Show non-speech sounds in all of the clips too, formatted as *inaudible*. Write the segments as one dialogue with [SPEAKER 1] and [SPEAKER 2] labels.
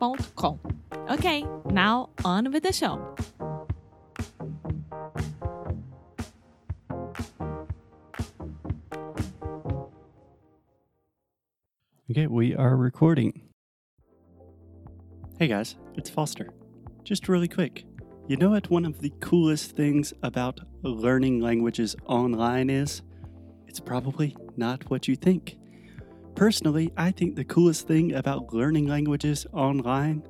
[SPEAKER 1] inglesnuecru.com. Ok, now on with the show.
[SPEAKER 2] Okay, we are recording. Hey guys, it's Foster. Just really quick. You know what one of the coolest things about learning languages online is? It's probably not what you think. Personally, I think the coolest thing about learning languages online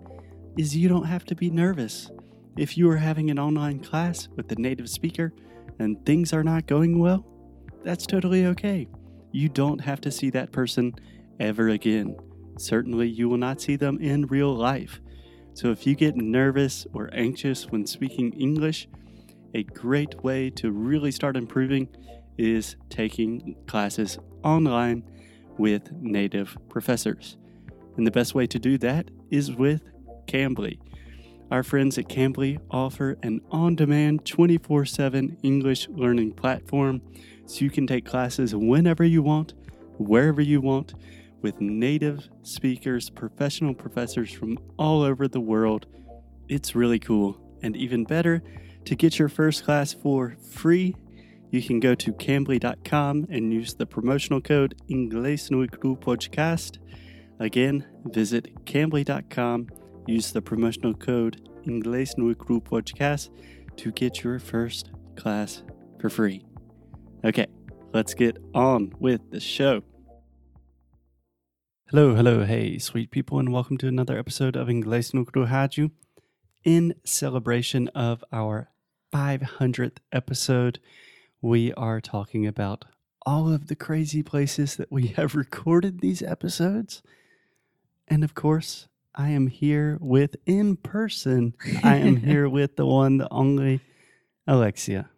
[SPEAKER 2] is you don't have to be nervous. If you are having an online class with a native speaker and things are not going well, that's totally okay. You don't have to see that person ever again. Certainly, you will not see them in real life. So, if you get nervous or anxious when speaking English, a great way to really start improving is taking classes online with native professors. And the best way to do that is with Cambly. Our friends at Cambly offer an on demand 24 7 English learning platform so you can take classes whenever you want, wherever you want, with native speakers, professional professors from all over the world. It's really cool. And even better, to get your first class for free, you can go to cambly.com and use the promotional code Inglês no Cru Podcast. Again, visit cambly.com, use the promotional code Inglês no Cru Podcast to get your first class for free. Okay, let's get on with the show. Hello, hello, hey, sweet people, and welcome to another episode of Inglês no Cru Rádio. In celebration of our 500th episode, we are talking about all of the crazy places that we *laughs* have recorded these episodes. And of course, I am here with in person. I am *laughs* here with the one, the only Alexia.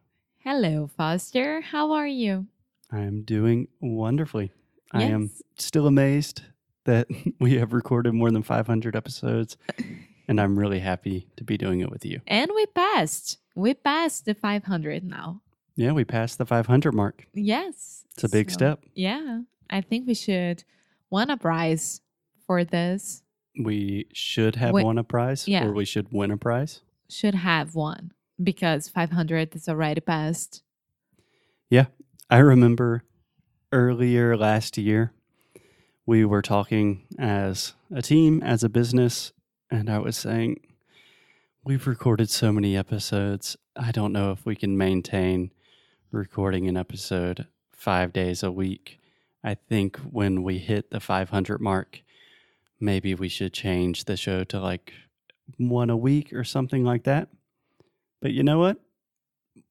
[SPEAKER 1] Hello, Foster. How are you?
[SPEAKER 2] I am doing wonderfully. I am still amazed that *laughs* we have recorded more than 500 episodes, and I'm really happy to be doing it with you.
[SPEAKER 1] And we passed. We passed the 500 now.
[SPEAKER 2] Yeah, we passed the 500 mark.
[SPEAKER 1] Yes.
[SPEAKER 2] It's a big
[SPEAKER 1] So,
[SPEAKER 2] step.
[SPEAKER 1] Yeah. I think we should win a prize for this.
[SPEAKER 2] We should have
[SPEAKER 1] Win-
[SPEAKER 2] won a prize,
[SPEAKER 1] Yeah.
[SPEAKER 2] or we should win a prize.
[SPEAKER 1] Should have won because 500 is already passed. Yeah.
[SPEAKER 2] I remember earlier last year, we were talking as a team, as a business, and I was saying, we've recorded so many episodes. I don't know if we can maintain recording an episode five days a week. I think when we hit the 500 mark, maybe we should change the show to like one a week or something like that. But you know what?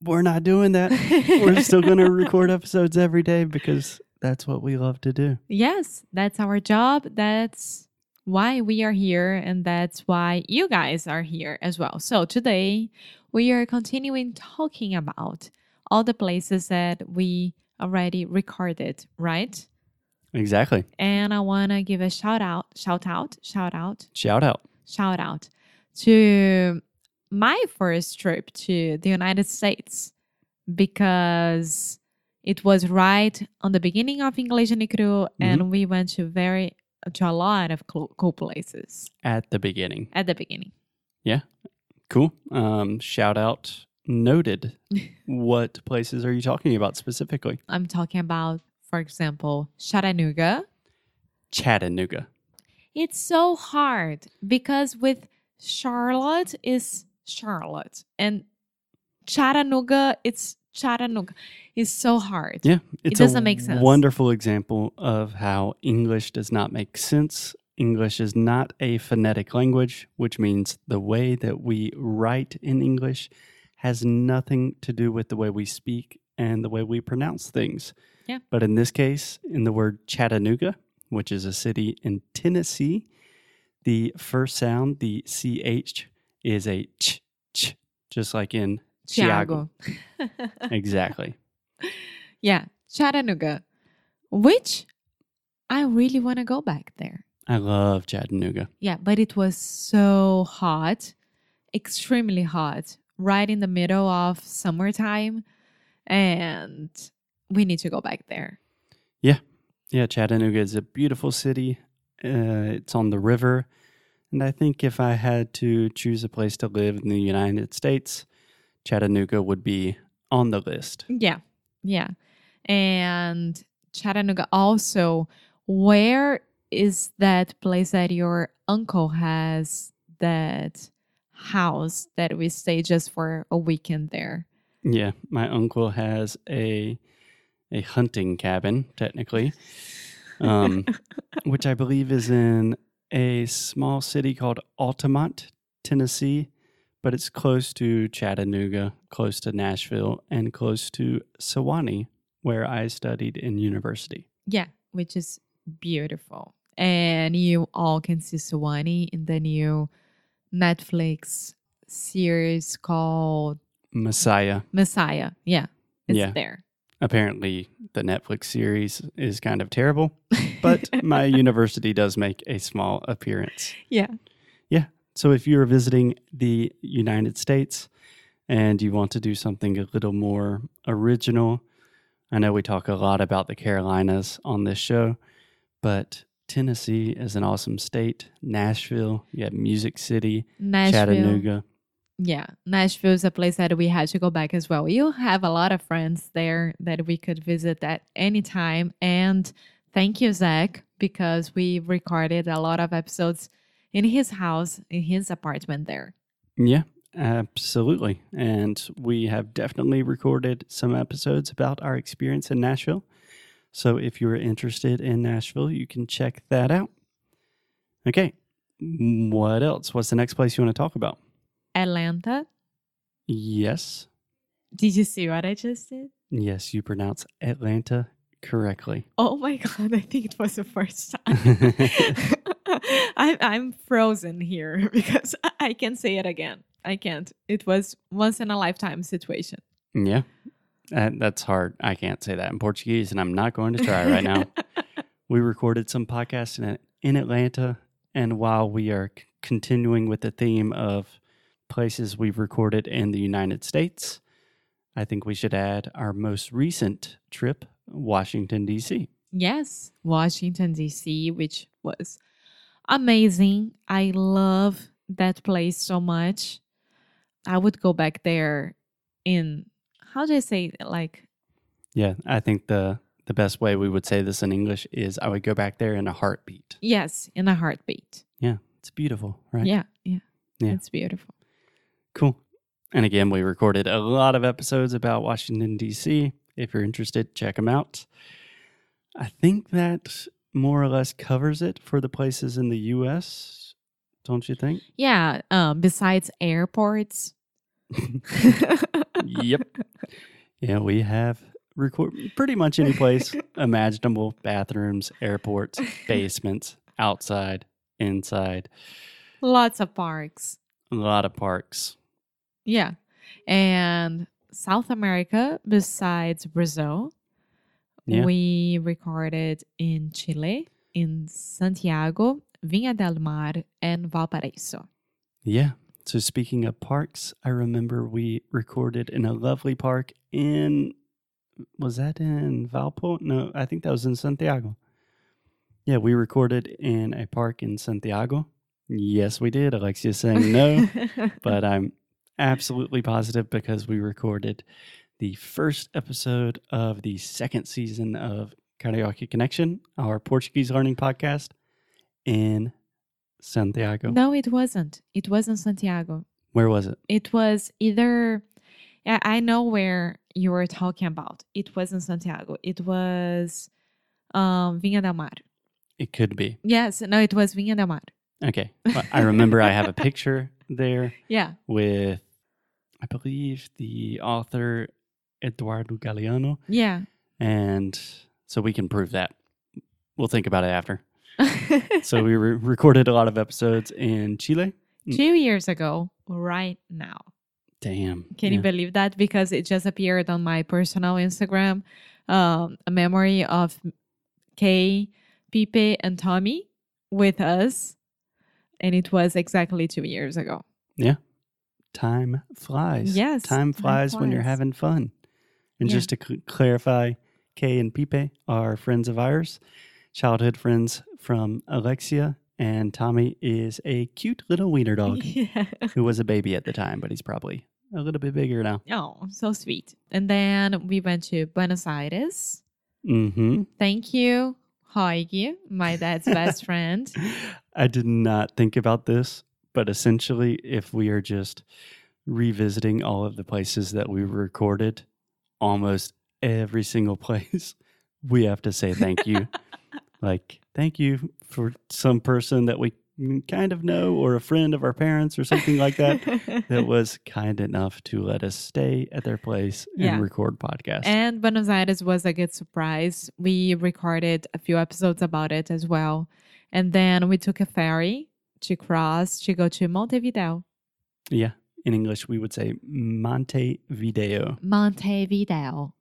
[SPEAKER 2] We're not doing that. We're *laughs* still going to record episodes every day because that's what we love to do.
[SPEAKER 1] Yes, that's our job. That's why we are here, and that's why you guys are here as well. So, today we are continuing talking about all the places that we already recorded, right?
[SPEAKER 2] Exactly.
[SPEAKER 1] And I want to give a shout out, shout out, shout out,
[SPEAKER 2] Shout out.
[SPEAKER 1] shout out to my first trip to the United States because it was right on the beginning of English and Cru, and we went to very to a lot of cool, cool places
[SPEAKER 2] At the beginning.
[SPEAKER 1] at the beginning.
[SPEAKER 2] Yeah, cool. Um, shout out noted. *laughs* what places are you talking about specifically?
[SPEAKER 1] I'm talking about, for example, Chattanooga.
[SPEAKER 2] Chattanooga.
[SPEAKER 1] It's so hard because with Charlotte is Charlotte and Chattanooga. It's Chattanooga. It's so hard.
[SPEAKER 2] Yeah, it
[SPEAKER 1] doesn't make sense.
[SPEAKER 2] wonderful example of how English does not make sense. English is not a phonetic language, which means the way that we write in English has nothing to do with the way we speak and the way we pronounce things.
[SPEAKER 1] Yeah.
[SPEAKER 2] But in this case, in the word Chattanooga, which is a city in Tennessee, the first sound, the CH, is a ch, ch, just like in Chiago.
[SPEAKER 1] Thiago. *laughs*
[SPEAKER 2] Exactly.
[SPEAKER 1] yeah, Chattanooga, which I really want to go back there.
[SPEAKER 2] I love Chattanooga.
[SPEAKER 1] Yeah, but it was so hot, extremely hot, right in the middle of summertime. And we need to go back there.
[SPEAKER 2] Yeah, Yeah. Chattanooga is a beautiful city. Uh, it's on the river. And I think if I had to choose a place to live in the United States, Chattanooga would be on the list.
[SPEAKER 1] Yeah, yeah. And Chattanooga also, where is that place that your uncle has that house that we stay just for a weekend there?
[SPEAKER 2] Yeah, my uncle has a a hunting cabin, technically, *laughs* um, which I believe is in a small city called Altamont, Tennessee, but it's close to Chattanooga, close to Nashville, and close to Sewanee, where I studied in university.
[SPEAKER 1] Yeah, which is beautiful. And you all can see Sewanee in the new Netflix series called
[SPEAKER 2] Messiah.
[SPEAKER 1] Messiah. Yeah, it's
[SPEAKER 2] Yeah.
[SPEAKER 1] there.
[SPEAKER 2] Apparently, the Netflix series is kind of terrible, *laughs* but my university does make a small appearance. yeah.
[SPEAKER 1] Yeah.
[SPEAKER 2] So, if you're visiting the United States and you want to do something a little more original, I know we talk a lot about the Carolinas on this show, but Tennessee is an awesome state. Nashville, you have Music City,
[SPEAKER 1] Nashville.
[SPEAKER 2] Chattanooga.
[SPEAKER 1] Yeah, Nashville is a place that we had to go back as well. You have a lot of friends there that we could visit at any time. And thank you, Zach, because we recorded a lot of episodes in his house, in his apartment there.
[SPEAKER 2] Yeah, absolutely. And we have definitely recorded some episodes about our experience in Nashville. So if you're interested in Nashville, you can check that out. Okay. What else? What's the next place you want to talk about?
[SPEAKER 1] Atlanta.
[SPEAKER 2] Yes.
[SPEAKER 1] Did you see what I just did?
[SPEAKER 2] Yes, you pronounce Atlanta correctly.
[SPEAKER 1] Oh my *laughs* god, I think it was the first time. *laughs* *laughs* I'm I'm frozen here because I- I can't say it again. I can't. It was once in a lifetime situation.
[SPEAKER 2] yeah. Uh, that's hard. I can't say that in Portuguese, and I'm not going to try right now. *laughs* we recorded some podcasts in, in Atlanta, and while we are c- continuing with the theme of places we've recorded in the United States, I think we should add our most recent trip, Washington, D.C.
[SPEAKER 1] Yes, Washington, D.C., which was amazing. I love that place so much. I would go back there in, how do I say, it? like,
[SPEAKER 2] Yeah, I think the the best way we would say this in English is I would go back there in a heartbeat.
[SPEAKER 1] yes, in a heartbeat.
[SPEAKER 2] Yeah, it's beautiful, right?
[SPEAKER 1] Yeah, yeah,
[SPEAKER 2] Yeah.
[SPEAKER 1] It's beautiful.
[SPEAKER 2] Cool. And again, we recorded a lot of episodes about Washington, D.C. If you're interested, check them out. I think that more or less covers it for the places in the U.S., don't you think?
[SPEAKER 1] Yeah, um, besides airports. *laughs*
[SPEAKER 2] yep. *laughs* Yeah, we have record pretty much any place *laughs* imaginable bathrooms, airports, basements, outside, inside,
[SPEAKER 1] Lots of parks.
[SPEAKER 2] a lot of parks.
[SPEAKER 1] Yeah. And South America, besides Brazil,
[SPEAKER 2] Yeah.
[SPEAKER 1] we recorded in Chile, in Santiago, Viña del Mar, and Valparaiso.
[SPEAKER 2] Yeah. So speaking of parks, I remember we recorded in a lovely park in was that in Valpo? No, I think that was in Santiago. Yeah, we recorded in a park in Santiago. Yes, we did. Alexia's saying no, *laughs* but I'm absolutely positive because we recorded the first episode of the second season of Carioca Connection, our Portuguese learning podcast in Santiago.
[SPEAKER 1] no, it wasn't. It wasn't Santiago.
[SPEAKER 2] Where was it?
[SPEAKER 1] It was either Yeah, I know where you were talking about. It wasn't Santiago. It was um, Viña del Mar.
[SPEAKER 2] It could be.
[SPEAKER 1] Yes, no, it was Viña del Mar.
[SPEAKER 2] Okay. Well, I remember I have a picture *laughs* there
[SPEAKER 1] Yeah.
[SPEAKER 2] with, I believe, the author Eduardo Galeano.
[SPEAKER 1] Yeah.
[SPEAKER 2] And so we can prove that. We'll think about it after. *laughs* So we re- recorded a lot of episodes in Chile.
[SPEAKER 1] Two years ago, right now.
[SPEAKER 2] Damn.
[SPEAKER 1] Can you believe that? Because it just appeared on my personal Instagram, um, a memory of Kay, Pipe, and Tommy with us. And it was exactly two years ago. Yeah.
[SPEAKER 2] Time flies.
[SPEAKER 1] Yes,
[SPEAKER 2] Time
[SPEAKER 1] time
[SPEAKER 2] flies when you're having fun. And
[SPEAKER 1] Yeah.
[SPEAKER 2] just to cl- clarify, Kay and Pipe are friends of ours, childhood friends from Alexia. And Tommy is a cute little wiener dog *laughs*
[SPEAKER 1] yeah.
[SPEAKER 2] who was a baby at the time, but he's probably a little bit bigger now.
[SPEAKER 1] Oh, so sweet. And then we went to Buenos Aires.
[SPEAKER 2] Mm-hmm.
[SPEAKER 1] Thank you, Hoigi, my dad's best *laughs* friend.
[SPEAKER 2] I did not think about this, but essentially, if we are just revisiting all of the places that we recorded, almost every single *laughs* place, we have to say thank you. Like, thank you for some person that we kind of know or a friend of our parents or something like that *laughs* that was kind enough to let us stay at their place and
[SPEAKER 1] Yeah.
[SPEAKER 2] record podcast.
[SPEAKER 1] And Buenos Aires was a good surprise. We recorded a few episodes about it as well. And then we took a ferry to cross to go to Montevideo.
[SPEAKER 2] yeah, in English, we would say Montevideo.
[SPEAKER 1] Montevideo.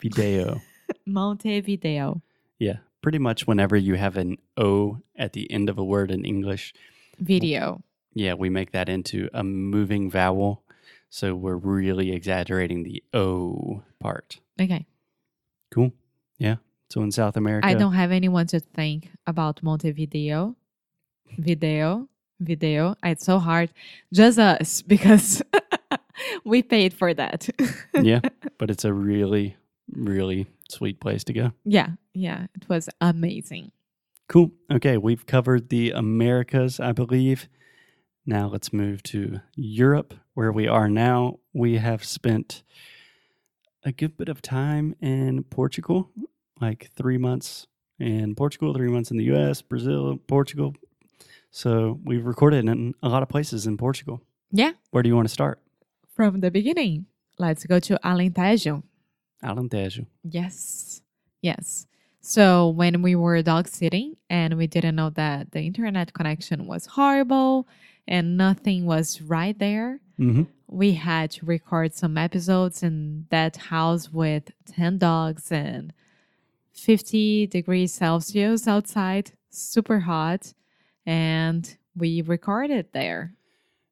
[SPEAKER 2] Video. *laughs*
[SPEAKER 1] Montevideo.
[SPEAKER 2] Yeah, pretty much whenever you have an O at the end of a word in English,
[SPEAKER 1] Video.
[SPEAKER 2] yeah, we make that into a moving vowel. So we're really exaggerating the O part.
[SPEAKER 1] Okay.
[SPEAKER 2] Cool. Yeah. So in South America,
[SPEAKER 1] I don't have anyone to thank about Montevideo. Video. Video. It's so hard. Just us *laughs* because *laughs* we paid for that.
[SPEAKER 2] yeah, *laughs* but it's a really, really sweet place to go.
[SPEAKER 1] yeah. Yeah. It was amazing.
[SPEAKER 2] Cool. Okay, we've covered the Americas, I believe. Now let's move to Europe, where we are now. We have spent a good bit of time in Portugal, like three months in Portugal, three months in the US, Brazil, Portugal. So we've recorded in a lot of places in Portugal.
[SPEAKER 1] Yeah.
[SPEAKER 2] Where do you want to start?
[SPEAKER 1] From the beginning, let's go to Alentejo.
[SPEAKER 2] Alentejo.
[SPEAKER 1] Yes. Yes. So when we were dog sitting and we didn't know that the internet connection was horrible and nothing was right there,
[SPEAKER 2] Mm-hmm.
[SPEAKER 1] we had to record some episodes in that house with 10 dogs and 50 degrees Celsius outside, super hot. And we recorded there.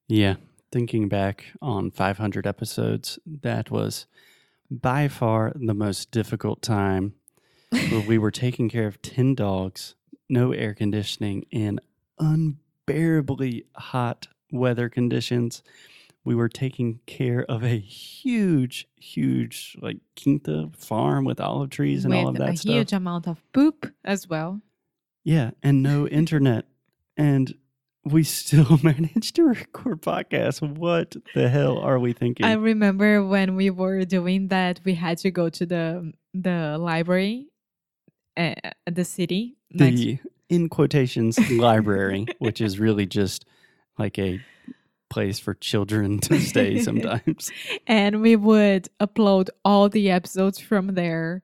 [SPEAKER 2] Yeah, thinking back on 500 episodes, that was by far the most difficult time where we were taking care of 10 dogs, no air conditioning, in unbearably hot weather conditions. We were taking care of a huge, huge, like quinta farm with olive trees and
[SPEAKER 1] with
[SPEAKER 2] all of that
[SPEAKER 1] a
[SPEAKER 2] stuff.
[SPEAKER 1] huge amount of poop as well.
[SPEAKER 2] Yeah, and no *laughs* internet. And we still *laughs* managed to record podcasts. What the hell are we thinking?
[SPEAKER 1] I remember when we were doing that, we had to go to the the library at the city. next-
[SPEAKER 2] the in quotations *laughs* library, which is really just like a place for children to stay *laughs* sometimes.
[SPEAKER 1] and we would upload all the episodes from there.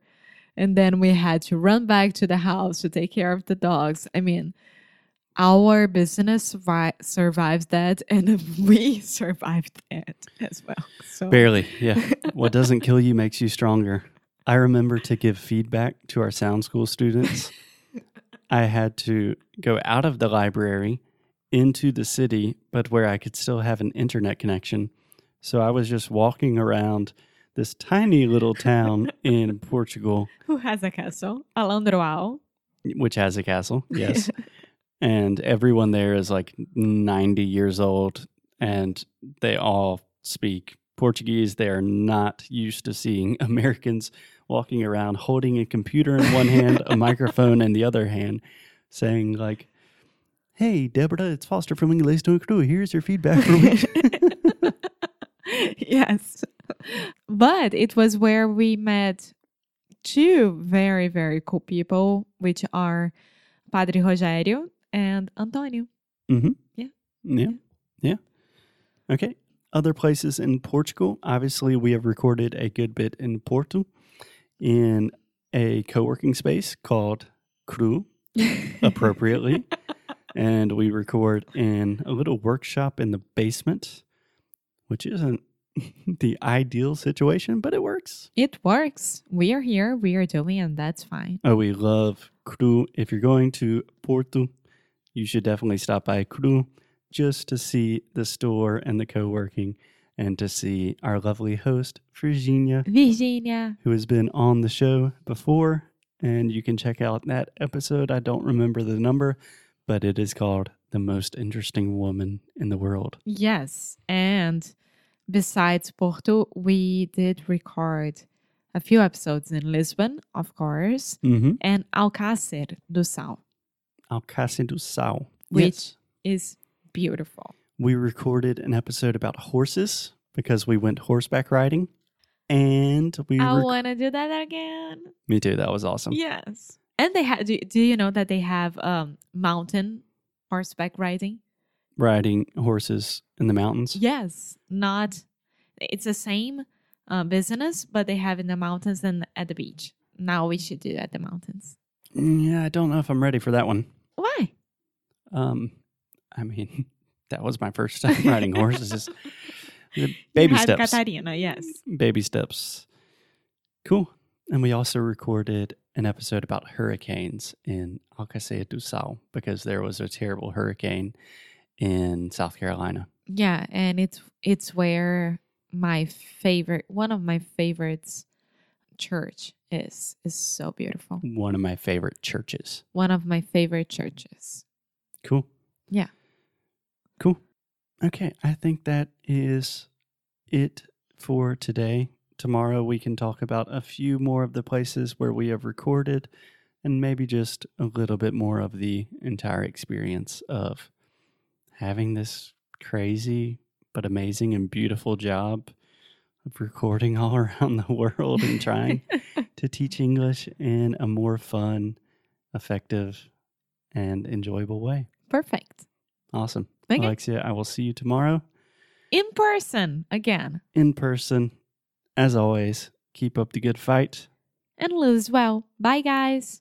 [SPEAKER 1] And then we had to run back to the house to take care of the dogs. I mean, our business survi- survives that, *laughs* and we survived that as well. So
[SPEAKER 2] Barely, yeah. What doesn't kill you makes you stronger. I remember to give feedback to our sound school students. I had to go out of the library into the city, but where I could still have an internet connection. So I was just walking around this tiny little town *laughs* in Portugal,
[SPEAKER 1] who has a castle? Alandroal.
[SPEAKER 2] which has a castle, *laughs* yes. and everyone there is like 90 years old and they all speak Portuguese. They are not used to seeing *laughs* Americans walking around holding a computer in one hand, a *laughs* microphone in the other hand, saying like, "Hey, Deborah, it's Foster from English No Crew. Here's your feedback for me." *laughs*
[SPEAKER 1] yes. But it was where we met two very, very cool people, which are Padre Rogério and Antonio.
[SPEAKER 2] Mm-hmm.
[SPEAKER 1] Yeah.
[SPEAKER 2] Yeah. Yeah. Okay. Other places in Portugal. Obviously, we have recorded a good bit in Porto in a co working space called Cru, appropriately. *laughs* and we record in a little workshop in the basement, which isn't *laughs* the ideal situation, but it works.
[SPEAKER 1] It works. We are here, we are doing, and that's fine.
[SPEAKER 2] Oh, we love Cru. If you're going to Porto, you should definitely stop by Cru just to see the store and the co working and to see our lovely host, Virginia,
[SPEAKER 1] Virginia.
[SPEAKER 2] who has been on the show before. And you can check out that episode. I don't remember the number, but it is called The Most Interesting Woman in the World.
[SPEAKER 1] Yes. And besides Porto, we did record a few episodes in Lisbon, of course,
[SPEAKER 2] Mm-hmm.
[SPEAKER 1] and Alcácer do Sal,
[SPEAKER 2] Alcácer do Sal.
[SPEAKER 1] which
[SPEAKER 2] Yes.
[SPEAKER 1] is beautiful.
[SPEAKER 2] We recorded an episode about horses because we went horseback riding. And we
[SPEAKER 1] I
[SPEAKER 2] rec-
[SPEAKER 1] want to do that again.
[SPEAKER 2] Me too. That was awesome.
[SPEAKER 1] Yes. And they have, do, do you know that they have um, mountain horseback riding?
[SPEAKER 2] Riding horses in the mountains.
[SPEAKER 1] Yes. Not, it's the same uh, business, but they have in the mountains and at the beach. Now we should do at the mountains.
[SPEAKER 2] Mm, Yeah, I don't know if I'm ready for that one.
[SPEAKER 1] Why?
[SPEAKER 2] Um, I mean, *laughs* that was my first time *laughs* riding horses. Just baby steps.
[SPEAKER 1] Catarina, yes.
[SPEAKER 2] Baby steps. Cool. And we also recorded an episode about hurricanes in Alcácer do Sal because there was a terrible hurricane in South Carolina.
[SPEAKER 1] Yeah, and it's it's where my favorite one of my favorites church is is so beautiful.
[SPEAKER 2] One of my favorite churches.
[SPEAKER 1] One of my favorite churches.
[SPEAKER 2] Cool.
[SPEAKER 1] Yeah.
[SPEAKER 2] Cool. Okay. I think that is it for today. Tomorrow we can talk about a few more of the places where we have recorded and maybe just a little bit more of the entire experience of having this crazy but amazing and beautiful job of recording *laughs* all around the world and trying *laughs* to teach English in a more fun, effective, and enjoyable way.
[SPEAKER 1] Perfect.
[SPEAKER 2] Awesome.
[SPEAKER 1] Okay.
[SPEAKER 2] Alexia, I will see you tomorrow
[SPEAKER 1] In person again.
[SPEAKER 2] in person. As always, keep up the good fight.
[SPEAKER 1] And lose well. Bye guys.